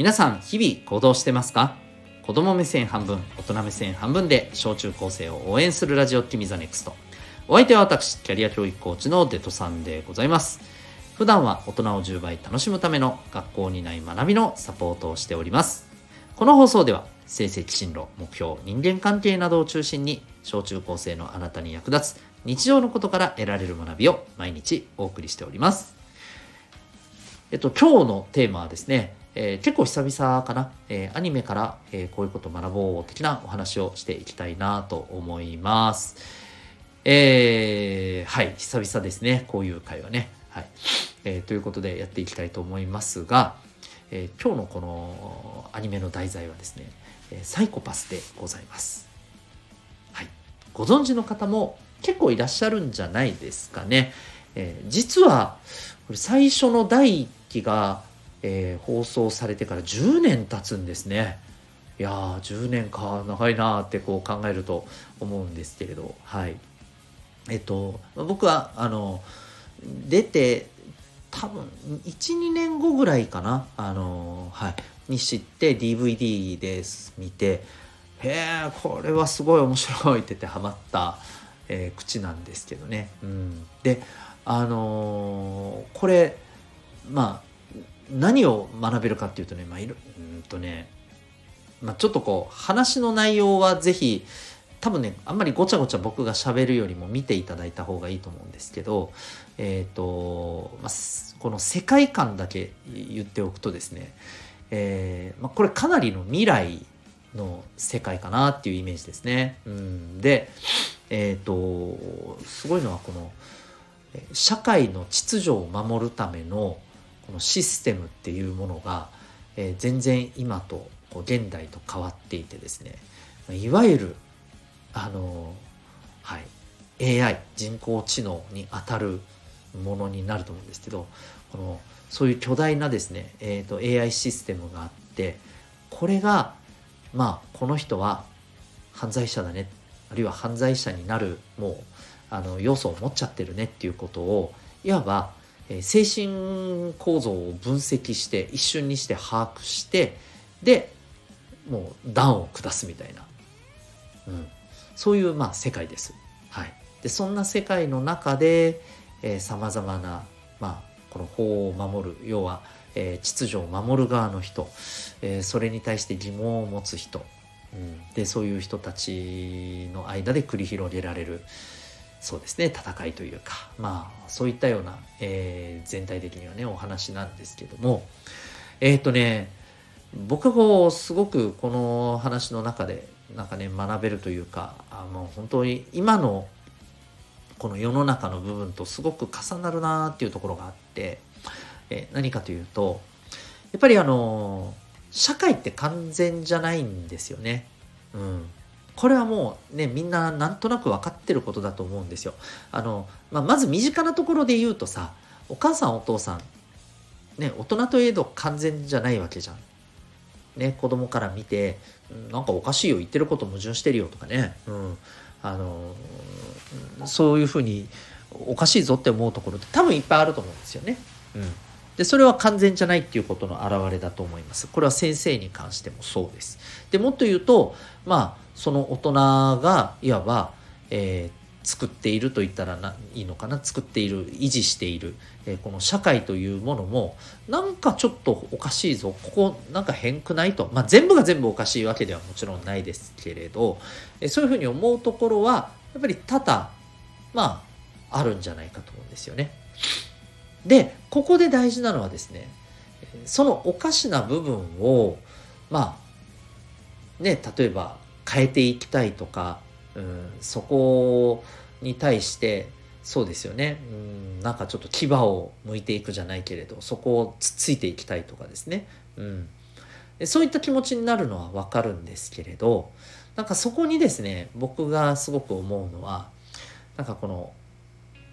皆さん日々行動してますか？子供目線半分大人目線半分で小中高生を応援するラジオ君 the NEXT。お相手は私キャリア教育コーチのデトさんでございます。普段は大人を10倍楽しむための学校にない学びのサポートをしております。この放送では成績進路目標人間関係などを中心に小中高生のあなたに役立つ日常のことから得られる学びを毎日お送りしております。えっと今日のテーマはですねえー、結構久々かな、えー、アニメから、え、こういうこと学ぼう的なお話をしていきたいなと思います。えー、はい、久々ですね、こういう会話ね。はい。え、ということでやっていきたいと思いますが、え、今日のこのアニメの題材はですね、えサイコパスでございます。はい。ご存知の方も結構いらっしゃるんじゃないですかね。え実は、これ最初の第1期がえー、放送されてから10年経つんですね。いやー10年か長いなーってこう考えると思うんですけれど。はい。えっと僕はあの出て多分12年後ぐらいかな。あのはい。に知って DVD です見てへえこれはすごい面白いって言ってハマった、えー、口なんですけどね、うん、であのー、これまあ何を学べるかっていうとね、まあ、いるうんとね、まあ、ちょっとこう話の内容はぜひ多分ねあんまりごちゃごちゃ僕がしゃべるよりも見ていただいた方がいいと思うんですけどえっ、ー、と、まあ、この世界観だけ言っておくとですね、えーまあ、これかなりの未来の世界かなっていうイメージですね。うん、でえっ、ー、とすごいのはこの社会の秩序を守るためのこのシステムっていうものが、えー、全然今とこう現代と変わっていてですねいわゆるあのはい AI 人工知能にあたるものになると思うんですけどこのそういう巨大なですね、えーと、AI システムがあってこれがまあこの人は犯罪者だねあるいは犯罪者になるもうあの要素を持っちゃってるねっていうことをいわば精神構造を分析して一瞬にして把握してでもう段を下すみたいな、うん、そういうまあ世界です。はい、でそんな世界の中でさまざまな、まあ、この法を守る要は、えー、秩序を守る側の人、えー、それに対して疑問を持つ人、うん、でそういう人たちの間で繰り広げられる、そうですね戦いというかまあそういったような、えー、全体的にはねお話なんですけどもえっ、ー、とね僕はこうすごくこの話の中でなんかね学べるというかあの本当に今のこの世の中の部分とすごく重なるなっていうところがあって、えー、何かというとやっぱりあの社会って完全じゃないんですよね。うん、これはもうねみんななんとなく分かってることだと思うんですよ。あの、まあ、まず身近なところで言うとさお母さんお父さんね大人といえど完全じゃないわけじゃん。ね子供から見てなんかおかしいよ言ってること矛盾してるよとかね、うん、あのそういうふうにおかしいぞって思うところって多分いっぱいあると思うんですよね。うんでそれは完全じゃないっていうことの表れだと思います。これは先生に関してもそうです。でもっと言うとまあその大人がいわば、えー、作っていると言ったらいいのかな？作っている維持している、えー、この社会というものもなんかちょっとおかしいぞ。ここなんか変くないと、まあ、全部が全部おかしいわけではもちろんないですけれど、えー、そういうふうに思うところはやっぱり多々まああるんじゃないかと思うんですよね。でここで大事なのはですねそのおかしな部分をまあね例えば変えていきたいとか、うん、そこに対してそうですよね、うん、なんかちょっと牙を向いていくじゃないけれどそこをつついていきたいとかですね、うん、そういった気持ちになるのはわかるんですけれどなんかそこにですね僕がすごく思うのはなんかこの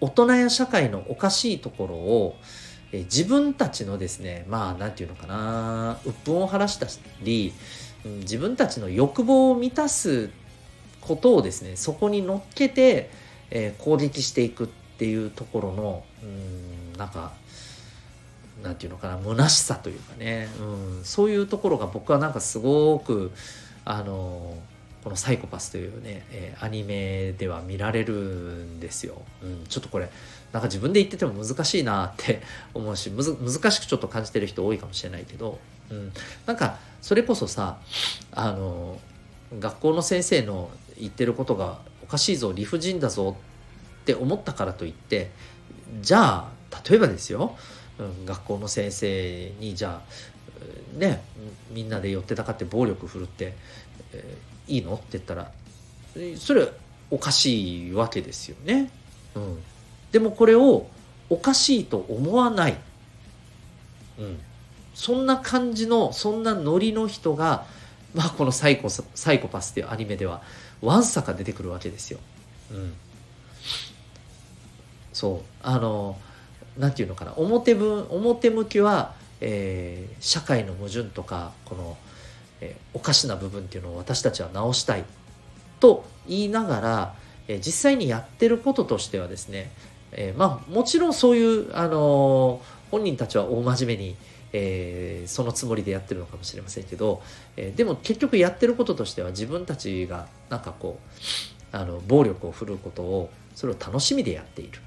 大人や社会のおかしいところをえ自分たちのですねまあ何て言うのかな鬱憤を晴らしたり自分たちの欲望を満たすことをですねそこに乗っけて、えー、攻撃していくっていうところのうんなんかなんていうのかな虚しさというかね、うん、そういうところが僕はなんかすごくあのこの「サイコパス」というね、えー、アニメでは見られるんですよ、うん、ちょっとこれなんか自分で言ってても難しいなって思うし難しくちょっと感じてる人多いかもしれないけど、うん、なんかそれこそさあの学校の先生の言ってることがおかしいぞ理不尽だぞって思ったからといってじゃあ例えばですよ。うん、学校の先生にじゃあねみんなで寄ってたかって暴力振るって、えー、いいの？って言ったらそれおかしいわけですよね。うん、でもこれをおかしいと思わない、うん、そんな感じのそんなノリの人が、まあ、このサイコ「サイコパス」っていうアニメではわんさか出てくるわけですよ。うん、そう。あの何て言うのかな。表分表向きは、えー、社会の矛盾とかこの、えー、おかしな部分っていうのを私たちは直したい。と言いながら、えー、実際にやってることとしてはですね、えー、まあもちろんそういう、あの本人たちは大真面目に、えー、そのつもりでやってるのかもしれませんけど、えー、でも結局やってることとしては自分たちがなんかこうあの暴力を振るうことをそれを楽しみでやっている。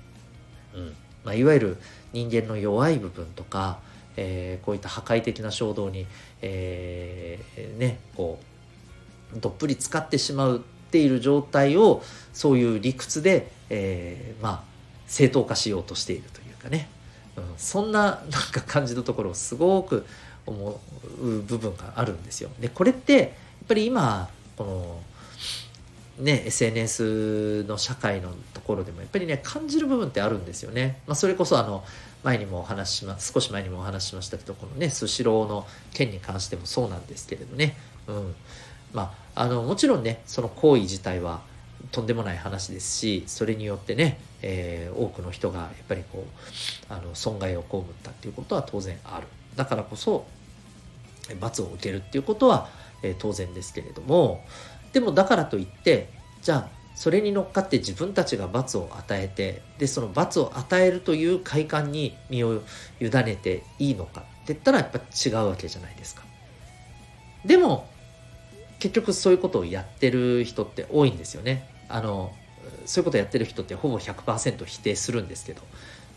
うんまあ、いわゆる人間の弱い部分とか、えー、こういった破壊的な衝動に、えー、ねこうどっぷり使ってしまうっている状態をそういう理屈で、えー、まあ正当化しようとしているというかね、うん、そんななんか感じのところをすごく思う部分があるんですよ。でこれってやっぱり今このね、SNS の社会のところでもやっぱりね感じる部分ってあるんですよね。まあ、それこそあの前にもお話ししま少し前にもお話ししましたけどこのねスシローの件に関してもそうなんですけれどね、うんまあ、あのもちろんねその行為自体はとんでもない話ですしそれによってね、えー、多くの人がやっぱりこうあの損害を被ったっていうことは当然あるだからこそ罰を受けるっていうことは、えー、当然ですけれどもでもだからといってじゃあそれに乗っかって自分たちが罰を与えてでその罰を与えるという快感に身を委ねていいのかって言ったらやっぱ違うわけじゃないですか。でも結局そういうことをやってる人って多いんですよね。あのそういうことやってる人ってほぼ100%否定するんですけど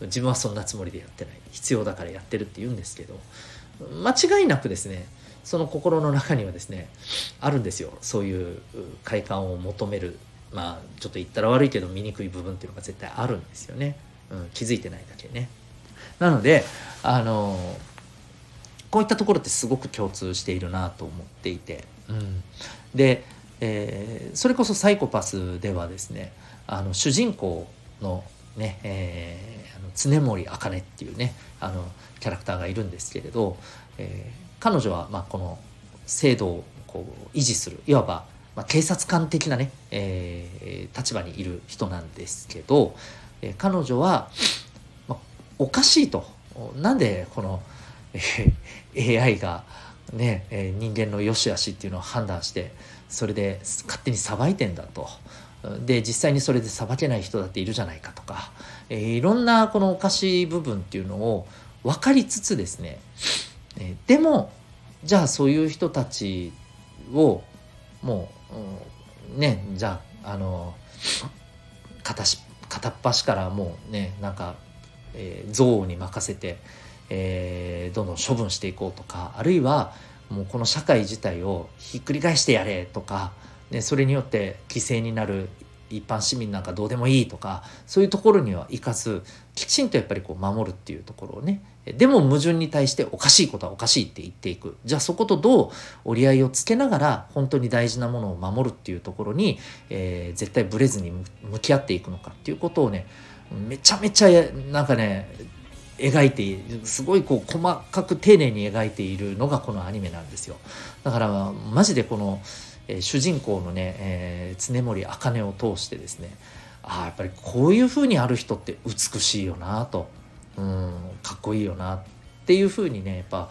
自分はそんなつもりでやってない。必要だからやってるって言うんですけど間違いなくですねその心の中にはですねあるんですよ。そういう快感を求める。まあちょっと言ったら悪いけど醜い部分っていうのが絶対あるんですよね、うん、気づいてないだけね。なのであのこういったところってすごく共通しているなと思っていて、うん、で、えー、それこそサイコパスではですねあの主人公のね、えー、あの常森茜っていうねあのキャラクターがいるんですけれど、えー、彼女はまあこの制度をこう維持するいわばまあ警察官的なね、えー、立場にいる人なんですけど、えー、彼女は、まあ、おかしいと。なんでこの、えー、AI がね、え、人間の良し悪しっていうのを判断してそれで勝手にさばいてんだと。で実際にそれでさばけない人だっているじゃないかとか、え、いろんなこのおかしい部分っていうのを分かりつつですねえでもじゃあそういう人たちをもう、うん、ねじゃああの片片っ端からもうねなんか、え、憎悪に任せて、えー、どんどん処分していこうとかあるいはもうこの社会自体をひっくり返してやれとか、ね、それによって犠牲になる一般市民なんかどうでもいいとかそういうところにはいかずきちんとやっぱりこう守るっていうところをねでも矛盾に対しておかしいことはおかしいって言っていく。じゃあそことどう折り合いをつけながら本当に大事なものを守るっていうところに、えー、絶対ブレずに向き合っていくのかっていうことをねめちゃめちゃなんかね描いているすごいこう細かく丁寧に描いているのがこのアニメなんですよだからマジでこの、えー、主人公のね、えー、常森茜を通してですねああやっぱりこういうふうにある人って美しいよなと。うんかっこいいよなっていうふうにねやっぱ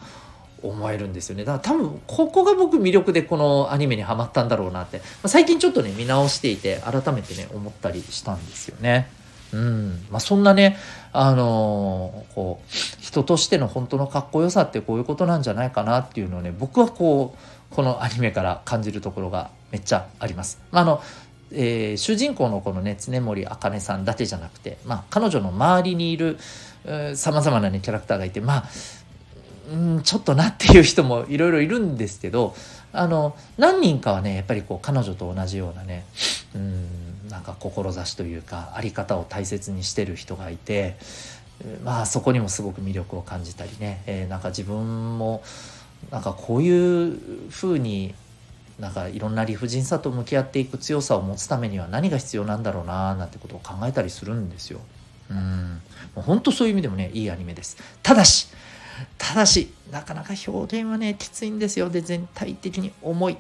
思えるんですよねだから多分ここが僕魅力でこのアニメにはまったんだろうなって、まあ、最近ちょっとね見直していて改めてね思ったりしたんですよね。うんまあ、そんなね、あのー、こう人としての本当のかっこよさってこういうことなんじゃないかなっていうのをね僕はこうこのアニメから感じるところがめっちゃあります。まあ、あのえー、主人公のこのね常森茜さんだけじゃなくて、まあ、彼女の周りにいるさまざまな、ね、キャラクターがいてまあうんちょっとなっていう人もいろいろいるんですけどあの何人かはねやっぱりこう彼女と同じようなねうんなんか志というか在り方を大切にしてる人がいてまあそこにもすごく魅力を感じたりね、えー、なんか自分もなんかこういうふうになんかいろんな理不尽さと向き合っていく強さを持つためには何が必要なんだろうななんてことを考えたりするんですよ。うん。もう本当そういう意味でもねいいアニメです。ただしただしなかなか表現はねきついんですよ。で全体的に重い。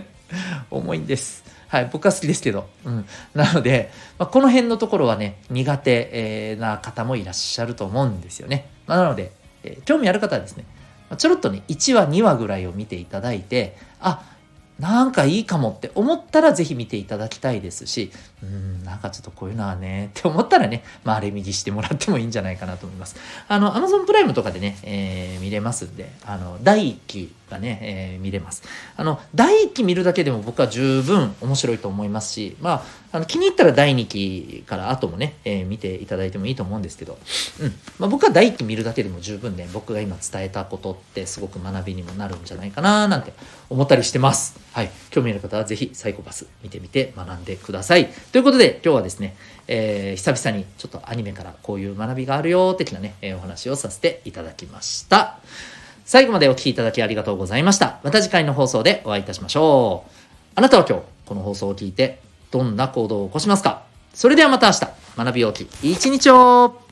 重いんです。はい僕は好きですけど、うん、なので、まあ、この辺のところはね苦手、えー、な方もいらっしゃると思うんですよね、まあ、なので、えー、興味ある方はですねちょろっとね1話2話ぐらいを見ていただいてあなんかいいかもって思ったらぜひ見ていただきたいですし、うん、なんかちょっとこういうのはね、って思ったらね、まあ、あれ右してもらってもいいんじゃないかなと思います。あの、Amazon プライムとかでね、えー、見れますんで、あの、第1期がね、えー、見れます。あの、第1期見るだけでも僕は十分面白いと思いますし、まあ、あの気に入ったら第2期から後もね、えー、見ていただいてもいいと思うんですけど、うん。まあ、僕は第1期見るだけでも十分ね、僕が今伝えたことってすごく学びにもなるんじゃないかななんて思ったりしてます。はい。興味ある方はぜひサイコパス見てみて学んでください。ということで今日はですね、えー、久々にちょっとアニメからこういう学びがあるよ的なね、え、お話をさせていただきました。最後までお聴きいただきありがとうございました。また次回の放送でお会いいたしましょう。あなたは今日この放送を聞いてどんな行動を起こしますか？それではまた明日学び大きい一日を